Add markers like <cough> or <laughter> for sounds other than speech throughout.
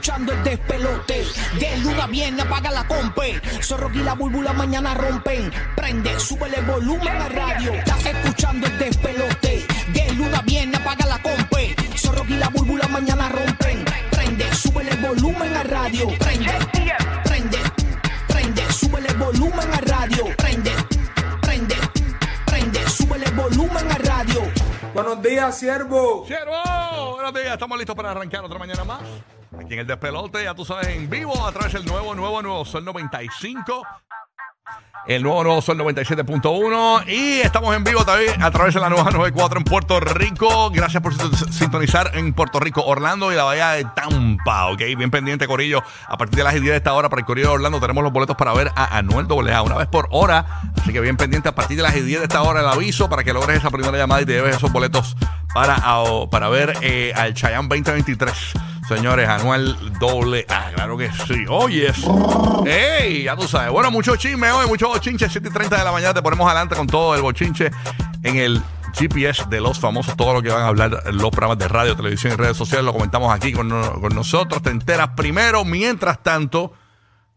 escuchando el despelote. De luna viene, apaga la compe. Zorro y la búlbula mañana rompen. Prende, súbele el volumen a radio. Estás escuchando el despelote. De luna viene, apaga la compe. Zorro y la búlbula mañana rompen. Prende, súbele el volumen a radio. Prende, prende, prende, súbele el volumen a radio. Prende, prende, prende, súbele el volumen a radio. Buenos días, siervo. ¡Siervo! Buenos días, estamos listos para arrancar otra mañana más. Aquí en el despelote, ya tú sabes, en vivo a través del nuevo, nuevo, nuevo Sol 95. El nuevo, nuevo Sol 97.1. Y estamos en vivo también a través de la nueva 94 en Puerto Rico. Gracias por sinton- sintonizar en Puerto Rico, Orlando y la Bahía de Tampa. Ok, bien pendiente, Corillo. A partir de las 10 de esta hora para el Corillo de Orlando tenemos los boletos para ver a Anuel AA una vez por hora. Así que bien pendiente a partir de las 10 de esta hora el aviso para que logres esa primera llamada y te lleves esos boletos para, para ver eh, al Chayanne 2023. Señores, anual doble A, claro que sí. Oye, ¡Ey! Ya tú sabes. Bueno, mucho chisme hoy, mucho bochinche. 7 y 30 de la mañana te ponemos adelante con todo el bochinche en el GPS de los famosos. Todo lo que van a hablar los programas de radio, televisión y redes sociales lo comentamos aquí con, con nosotros. Te enteras primero. Mientras tanto,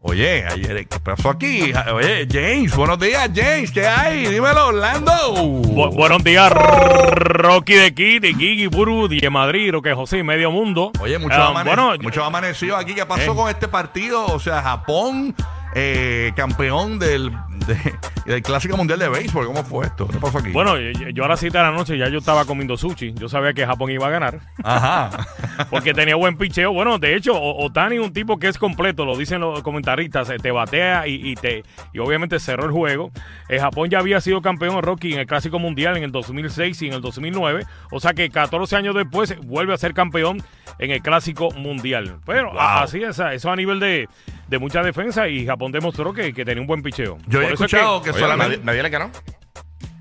oye, ayer, ¿qué pasó aquí? Oye, James, buenos días, James. ¿Qué hay? Dímelo, Orlando. Bu- buenos días, Rocky de aquí, de Gigi Buru, de Madrid, lo que José, medio mundo. Oye, mucho, amane- bueno, mucho amanecido aquí. ¿Qué pasó Eh. con este partido? O sea, Japón, eh, campeón del, de- del Clásico Mundial de Béisbol. ¿Cómo fue esto? ¿Qué pasó aquí? bueno, yo, yo a las 7 de la noche ya yo estaba comiendo sushi. Yo sabía que Japón iba a ganar. Ajá. <laughs> Porque tenía buen picheo. Bueno, de hecho, Otani es un tipo que es completo, lo dicen los comentaristas, te batea y, y te y obviamente cerró el juego. Eh, Japón ya había sido campeón Rocky en el Clásico Mundial en el 2006 y en el 2009. O sea que 14 años después vuelve a ser campeón en el Clásico Mundial. Pero Wow. así es, eso a nivel de, de mucha defensa y Japón demostró que, que tenía un buen picheo. Yo he Por eso es escuchado que, Oye, solamente. nadie, nadie le ganó.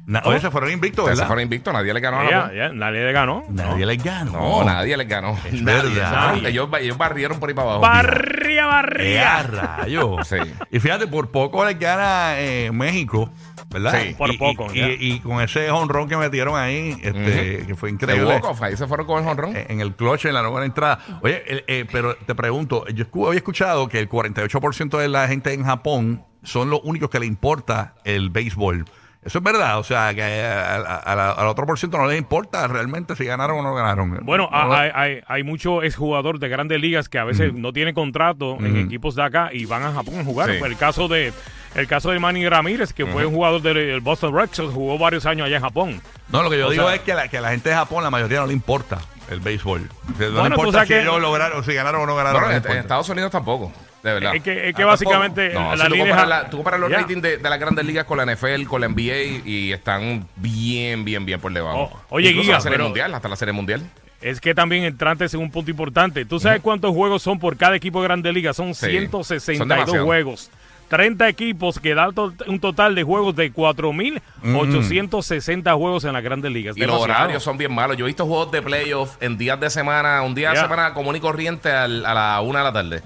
Na- oye, se fueron invictos, Se ¿verdad? fueron invictos, nadie le ganó a Japón. nadie le ganó. Nadie les ganó. No, nadie les ganó. Es Nadie. verdad. No, Ellos, ellos barrieron por ahí para abajo. Barría, ¡Qué barría. rayos! <laughs> Sí. Y fíjate, por poco les gana eh, México, ¿verdad? Sí. Por poco, Y, ya. y- y con ese honrón que metieron ahí, este, que fue De increíble. walk-off, ahí se fueron con el jonrón. Eh, en el clutch, en la nueva entrada. Oye, el- eh, pero te pregunto, yo escu- había escuchado que el 48% de la gente en Japón son los únicos que le importa el béisbol. Eso es verdad, o sea, que a- a- a la- al otro por ciento no les importa realmente si ganaron o no ganaron. Bueno, No, hay, hay, hay muchos exjugadores de grandes ligas que a veces no tienen contrato en equipos de acá y van a Japón a jugar. Sí. El caso de el caso de Manny Ramírez, que fue un jugador del Boston Red Sox, jugó varios años allá en Japón. No, lo que yo O digo sea- es que, la, que a la gente de Japón, la mayoría no le importa el béisbol. O sea, no Bueno, le tú importa sabes si que- ellos lograron, si ganaron o no ganaron. Bueno, no en, les en importa. Estados Unidos tampoco. De verdad. Es que, es que Ah, básicamente. No, la si tú línea comparas, ja- la- tú comparas los ratings de, de las grandes ligas con la NFL, con la NBA y están bien, bien, bien por debajo. Oh, oye, Incluso Giga, la serie pero- mundial, hasta la serie mundial. Es que también entrante es un punto importante. ¿Tú sabes cuántos juegos son por cada equipo de Grandes Ligas? Son Sí, 162 son juegos. 30 equipos que dan to- un total de juegos de 4.860 juegos en las Grandes Ligas. Y los horarios son bien malos. Yo he visto juegos de playoff en días de semana, un día de semana común y corriente a la una de la tarde.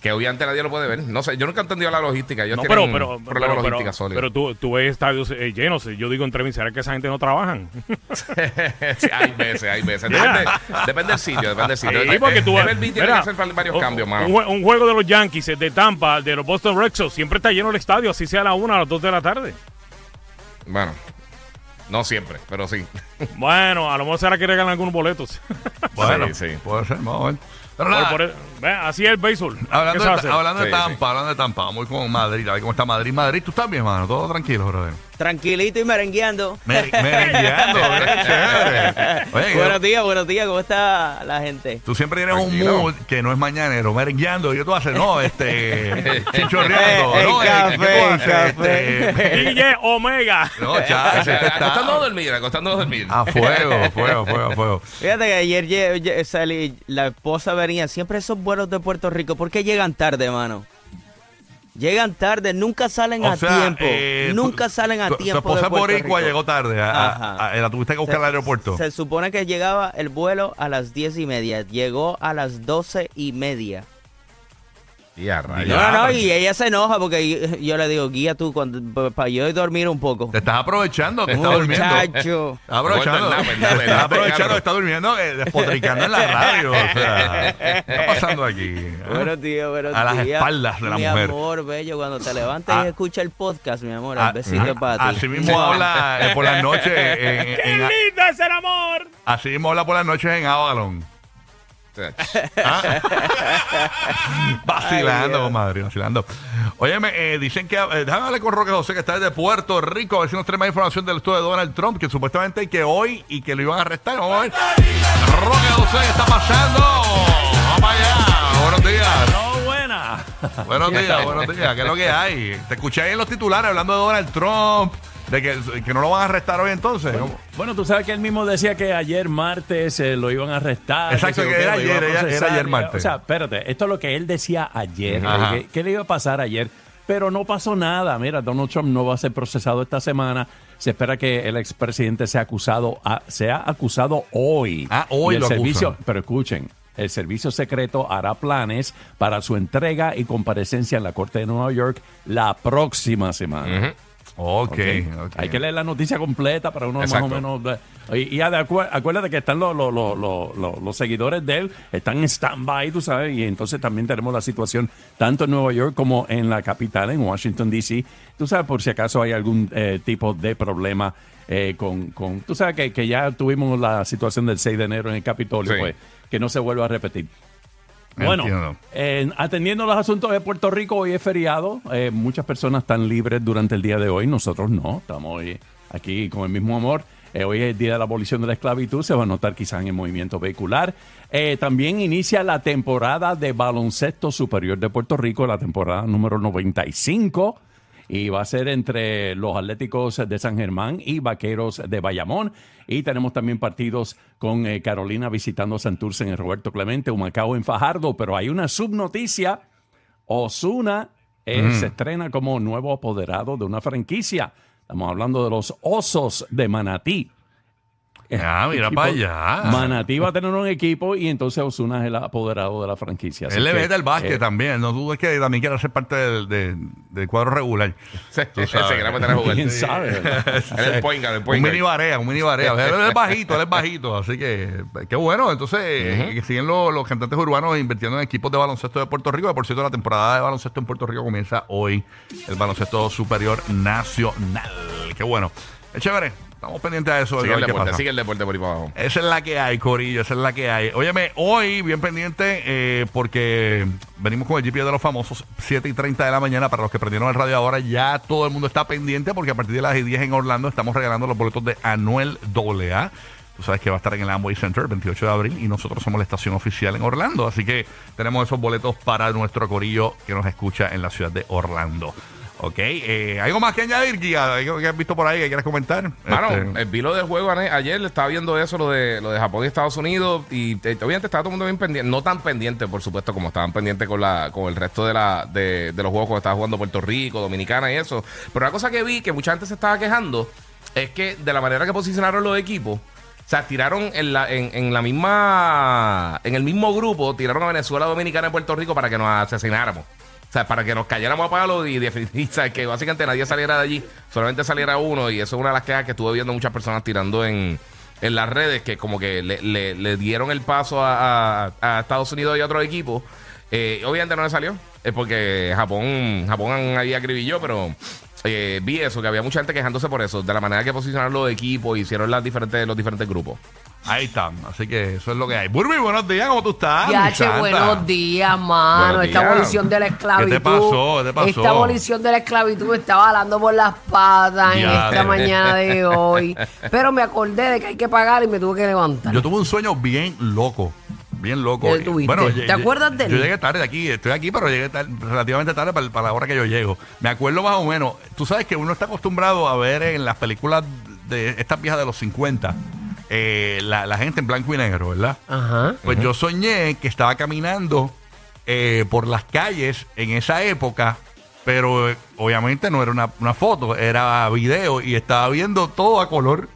Que obviamente nadie lo puede ver. No sé, yo nunca he entendido la logística. Ellos No, pero, pero, un problema pero, pero, logística sólido. pero tú, tú ves estadios eh, llenos. Yo digo entre mí, ¿será que esa gente no trabajan? <laughs> Sí, hay veces, hay veces. Depende, depende del sitio, depende del sitio. Sí, porque tú tiene mira, que hacer varios un- cambios, mano. un juego de los Yankees, eh, de Tampa, de los Boston Red Sox, siempre está lleno el estadio, así sea a la una, a las dos de la tarde. Bueno, no siempre, pero sí. <laughs> Bueno, a lo mejor será que regalan algunos boletos. Bueno, Sí, sí. puede ser, vamos a ver. Pero Por- nada, por- ve, así es el béisbol. Hablando, ¿Qué se va a de, Sí, Tampa, hablando de Tampa, vamos con Madrid, a ver cómo está Madrid. Madrid, tú estás bien, mano, todo tranquilo, brother. Tranquilito y merengueando. Mer- Merengueando. <laughs> Oye, buenos días, buenos días, ¿cómo está la gente? tú siempre tienes un mood que no es mañanero, merengueando. Yo tú haces, no, este, <laughs> chichorreando, el no, eh, café, ¿qué tú el café. Este, DJ Omega. no, este Acostando a está dormir, acostando a dormir. a fuego, fuego, fuego, fuego. Fíjate que ayer salí, la esposa venía, siempre esos vuelos de Puerto Rico, ¿por qué llegan tarde, mano? Llegan tarde, nunca salen O a sea, tiempo. eh, nunca salen a tu- tiempo. Tu esposa de Puerto boricua Rico. llegó tarde, a- a- a- la tuviste que buscar al aeropuerto. Se supone que llegaba el vuelo a las diez y media. Llegó a las doce y media. No, no, no, pero- y ella se enoja porque yo, yo le digo, guía tú cuando, para yo dormir un poco. Te estás aprovechando, que está durmiendo. Muchacho. Estás aprovechando. El Estás aprovechando está durmiendo, eh, despotricando en la radio. O sea, ¿qué está pasando aquí? ¿Ah? Buenos días, buenos A las espaldas de la mi mujer. amor, bello, cuando te levantes Ah. y escucha el podcast, mi amor, Ah, el besito para ti. Así mismo habla eh, por las noches en, en- en- lindo es el amor! así mismo habla por las noches en Avalon. <laughs> Vacilando, Ay, Dios. comadre, vacilando. Oye, eh, dicen que. eh, déjame hablar con Roque José, que está desde Puerto Rico, a ver si nos trae más información del estudio de Donald Trump, que supuestamente hay que hoy y que lo iban a arrestar. Vamos a ver. Roque José, ¿qué está pasando? Vamos allá. Buenos días. No, buena. Buenos días, buenos días. ¿Qué es lo que hay? Te escuché ahí en los titulares hablando de Donald Trump, de que, que no lo van a arrestar hoy entonces. Bueno, tú sabes que él mismo decía que ayer martes eh, lo iban a arrestar. Exacto, que era ayer, era martes. O sea, espérate, esto es lo que él decía ayer. Ajá. ¿Qué, qué le iba a pasar ayer? Pero no pasó nada. Mira, Donald Trump no va a ser procesado esta semana. Se espera que el expresidente sea acusado, a- sea acusado hoy. Ah, hoy Y el lo acusan. servicio, Pero escuchen, el servicio secreto hará planes para su entrega y comparecencia en la Corte de Nueva York la próxima semana. Ok, Ok. ok. Hay que leer la noticia completa para uno Exacto. más o menos. Y, y acu- acuérdate que están los, los, los, los, los- los seguidores de él, están en stand-by, tú sabes, y entonces también tenemos la situación tanto en Nueva York como en la capital, en Washington, D.C. Tú sabes, por si acaso hay algún eh, tipo de problema eh, con, con. Tú sabes que, que ya tuvimos la situación del 6 de enero en el Capitolio, Sí. pues, que no se vuelva a repetir. Bueno, eh, atendiendo los asuntos de Puerto Rico, hoy es feriado. Eh, muchas personas están libres durante el día de hoy. Nosotros no. Estamos hoy aquí con el mismo amor. Eh, hoy es el día de la abolición de la esclavitud. Se va a notar quizás en el movimiento vehicular. Eh, también inicia la temporada de baloncesto superior de Puerto Rico, la temporada número 95 y va a ser entre los Atléticos de San Germán y Vaqueros de Bayamón. Y tenemos también partidos con eh, Carolina visitando Santurce en el Roberto Clemente, Humacao en Fajardo, pero hay una subnoticia. Osuna eh, se estrena como nuevo apoderado de una franquicia. Estamos hablando de los Osos de Manatí. <laughs> Ah, mira Equipo- para allá. Manatí va a tener un equipo y entonces Osuna es el apoderado de la franquicia. Así Él le que, mete el básquet eh, también. No dudes que también quiera ser parte del, de- del cuadro regular. Se Tú sabes. se quiere meter a jugar. ¿Quién sabe? <laughs> Él es el point guard, el Un mini barea, un mini barea. O sea, él es bajito, él es bajito. Así que, qué bueno. Entonces, eh, que siguen los, los cantantes urbanos invirtiendo en equipos de baloncesto de Puerto Rico. Que, por cierto, la temporada de baloncesto en Puerto Rico comienza hoy. El baloncesto superior nacional. Qué bueno. Es chévere. Estamos pendientes de eso. Sigue el deporte, sigue el deporte por ahí para abajo. Esa es la que hay, Corillo, esa es la que hay. Óyeme, hoy bien pendiente eh, porque venimos con el GP de los famosos, 7 y 30 de la mañana. Para los que prendieron el radio ahora, ya todo el mundo está pendiente porque a partir de las 10 en Orlando estamos regalando los boletos de Anuel AA. Tú sabes que va a estar en el Amway Center el 28 de abril y nosotros somos la estación oficial en Orlando. Así que tenemos esos boletos para nuestro Corillo que nos escucha en la ciudad de Orlando. Ok, eh, ¿algo más que añadir, Guía? ¿Algo que has visto por ahí que quieras comentar? Mano, Este, eh, vi lo del juego ayer, estaba viendo eso, lo de, lo de Japón y Estados Unidos, y eh, obviamente estaba todo el mundo bien pendiente, no tan pendiente, por supuesto, como estaban pendientes con la con el resto de, la, de, de los juegos cuando estaba jugando Puerto Rico, Dominicana y eso. Pero una cosa que vi, que mucha gente se estaba quejando, es que de la manera que posicionaron los equipos, o sea, tiraron en la, en, en la misma, en el mismo grupo, tiraron a Venezuela, Dominicana y Puerto Rico para que nos asesináramos. Sea, para que nos cayéramos a palo y definitivamente, <laughs> ¿sabes? que básicamente nadie saliera de allí, solamente saliera uno. Y eso es una de las quejas que estuve viendo muchas personas tirando en, en las redes, que como que le, le- dieron el paso a, a- a Estados Unidos y a otros equipos. Eh, obviamente no le salió, es porque Japón, Japón ahí acribilló, pero eh, vi eso, que había mucha gente quejándose por eso, de la manera que posicionaron los equipos, hicieron las diferentes, los diferentes grupos. Ahí está, así que eso es lo que hay. Burby, buenos días, ¿cómo tú estás? Ya, che, santa? buenos días, mano. Buenos Esta días. abolición de la esclavitud. ¿Qué te pasó? ¿Qué te pasó? Esta abolición de la esclavitud me estaba jalando por las patas en esta mañana de <laughs> hoy. Pero me acordé de que hay que pagar y me tuve que levantar. Yo tuve un sueño bien loco. Bien loco. Lle- ¿Te acuerdas de él? Yo llegué tarde aquí, estoy aquí, pero llegué relativamente tarde para, para la hora que yo llego. Me acuerdo más o menos. Tú sabes que uno está acostumbrado a ver en las películas de estas viejas de los 50 eh, la, la gente en blanco y negro, ¿verdad? Ajá. Pues yo soñé que estaba caminando eh, por las calles en esa época, pero eh, obviamente no era una, una foto, era video y estaba viendo todo a color.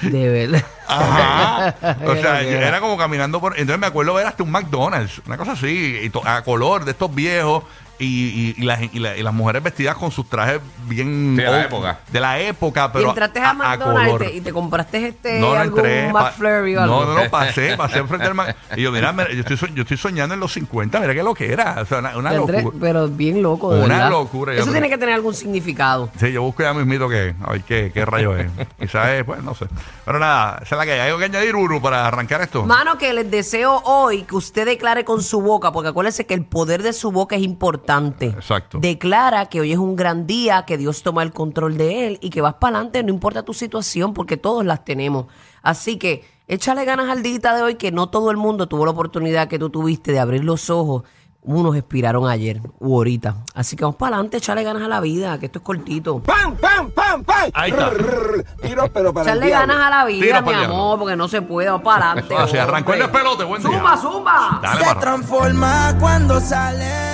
De verdad. Ajá. <laughs> O sea, era como caminando por. Entonces me acuerdo ver hasta un McDonald's, una cosa así, y to- a color de estos viejos. Y, y- y las, y la- y las mujeres vestidas con sus trajes bien. De la old- época. De la época, pero. y entraste a, McDonald's y color. te, y te compraste este No, no algún entré. McFlurry o algo. no, no, no, pasé, pasé enfrente del Mac- Y yo, mira, mira, yo estoy, yo estoy soñando en los 50, mira qué lo que era. O sea, una, una entré- locura. pero bien loco, de Una verdad. locura, ya, Eso tiene que tener algún significado. Sí, yo busco ya mismito que, a ver qué, qué rayo es. Quizás es, pues, no sé. Pero nada, esa es la que hay. Hay algo que añadir, Uru, para arrancar esto. Mano, que les deseo hoy que usted declare con su boca, porque acuérdese que el poder de su boca es importante. Exacto. Declara que hoy es un gran día, que Dios toma el control de él y que vas para adelante, no importa tu situación, porque todos las tenemos. Así que échale ganas al día de hoy, que no todo el mundo tuvo la oportunidad que tú tuviste de abrir los ojos. Unos expiraron ayer u ahorita. Así que vamos para adelante, échale ganas a la vida, que esto es cortito. ¡Pam, pam, pam, pam! Ahí está. Tiro, pero para Echarle ganas a la vida, mi amor, porque no se puede, vamos para adelante. Así arrancó el despelote, buen día. Zumba, zumba. Dale, Se transforma cuando sale.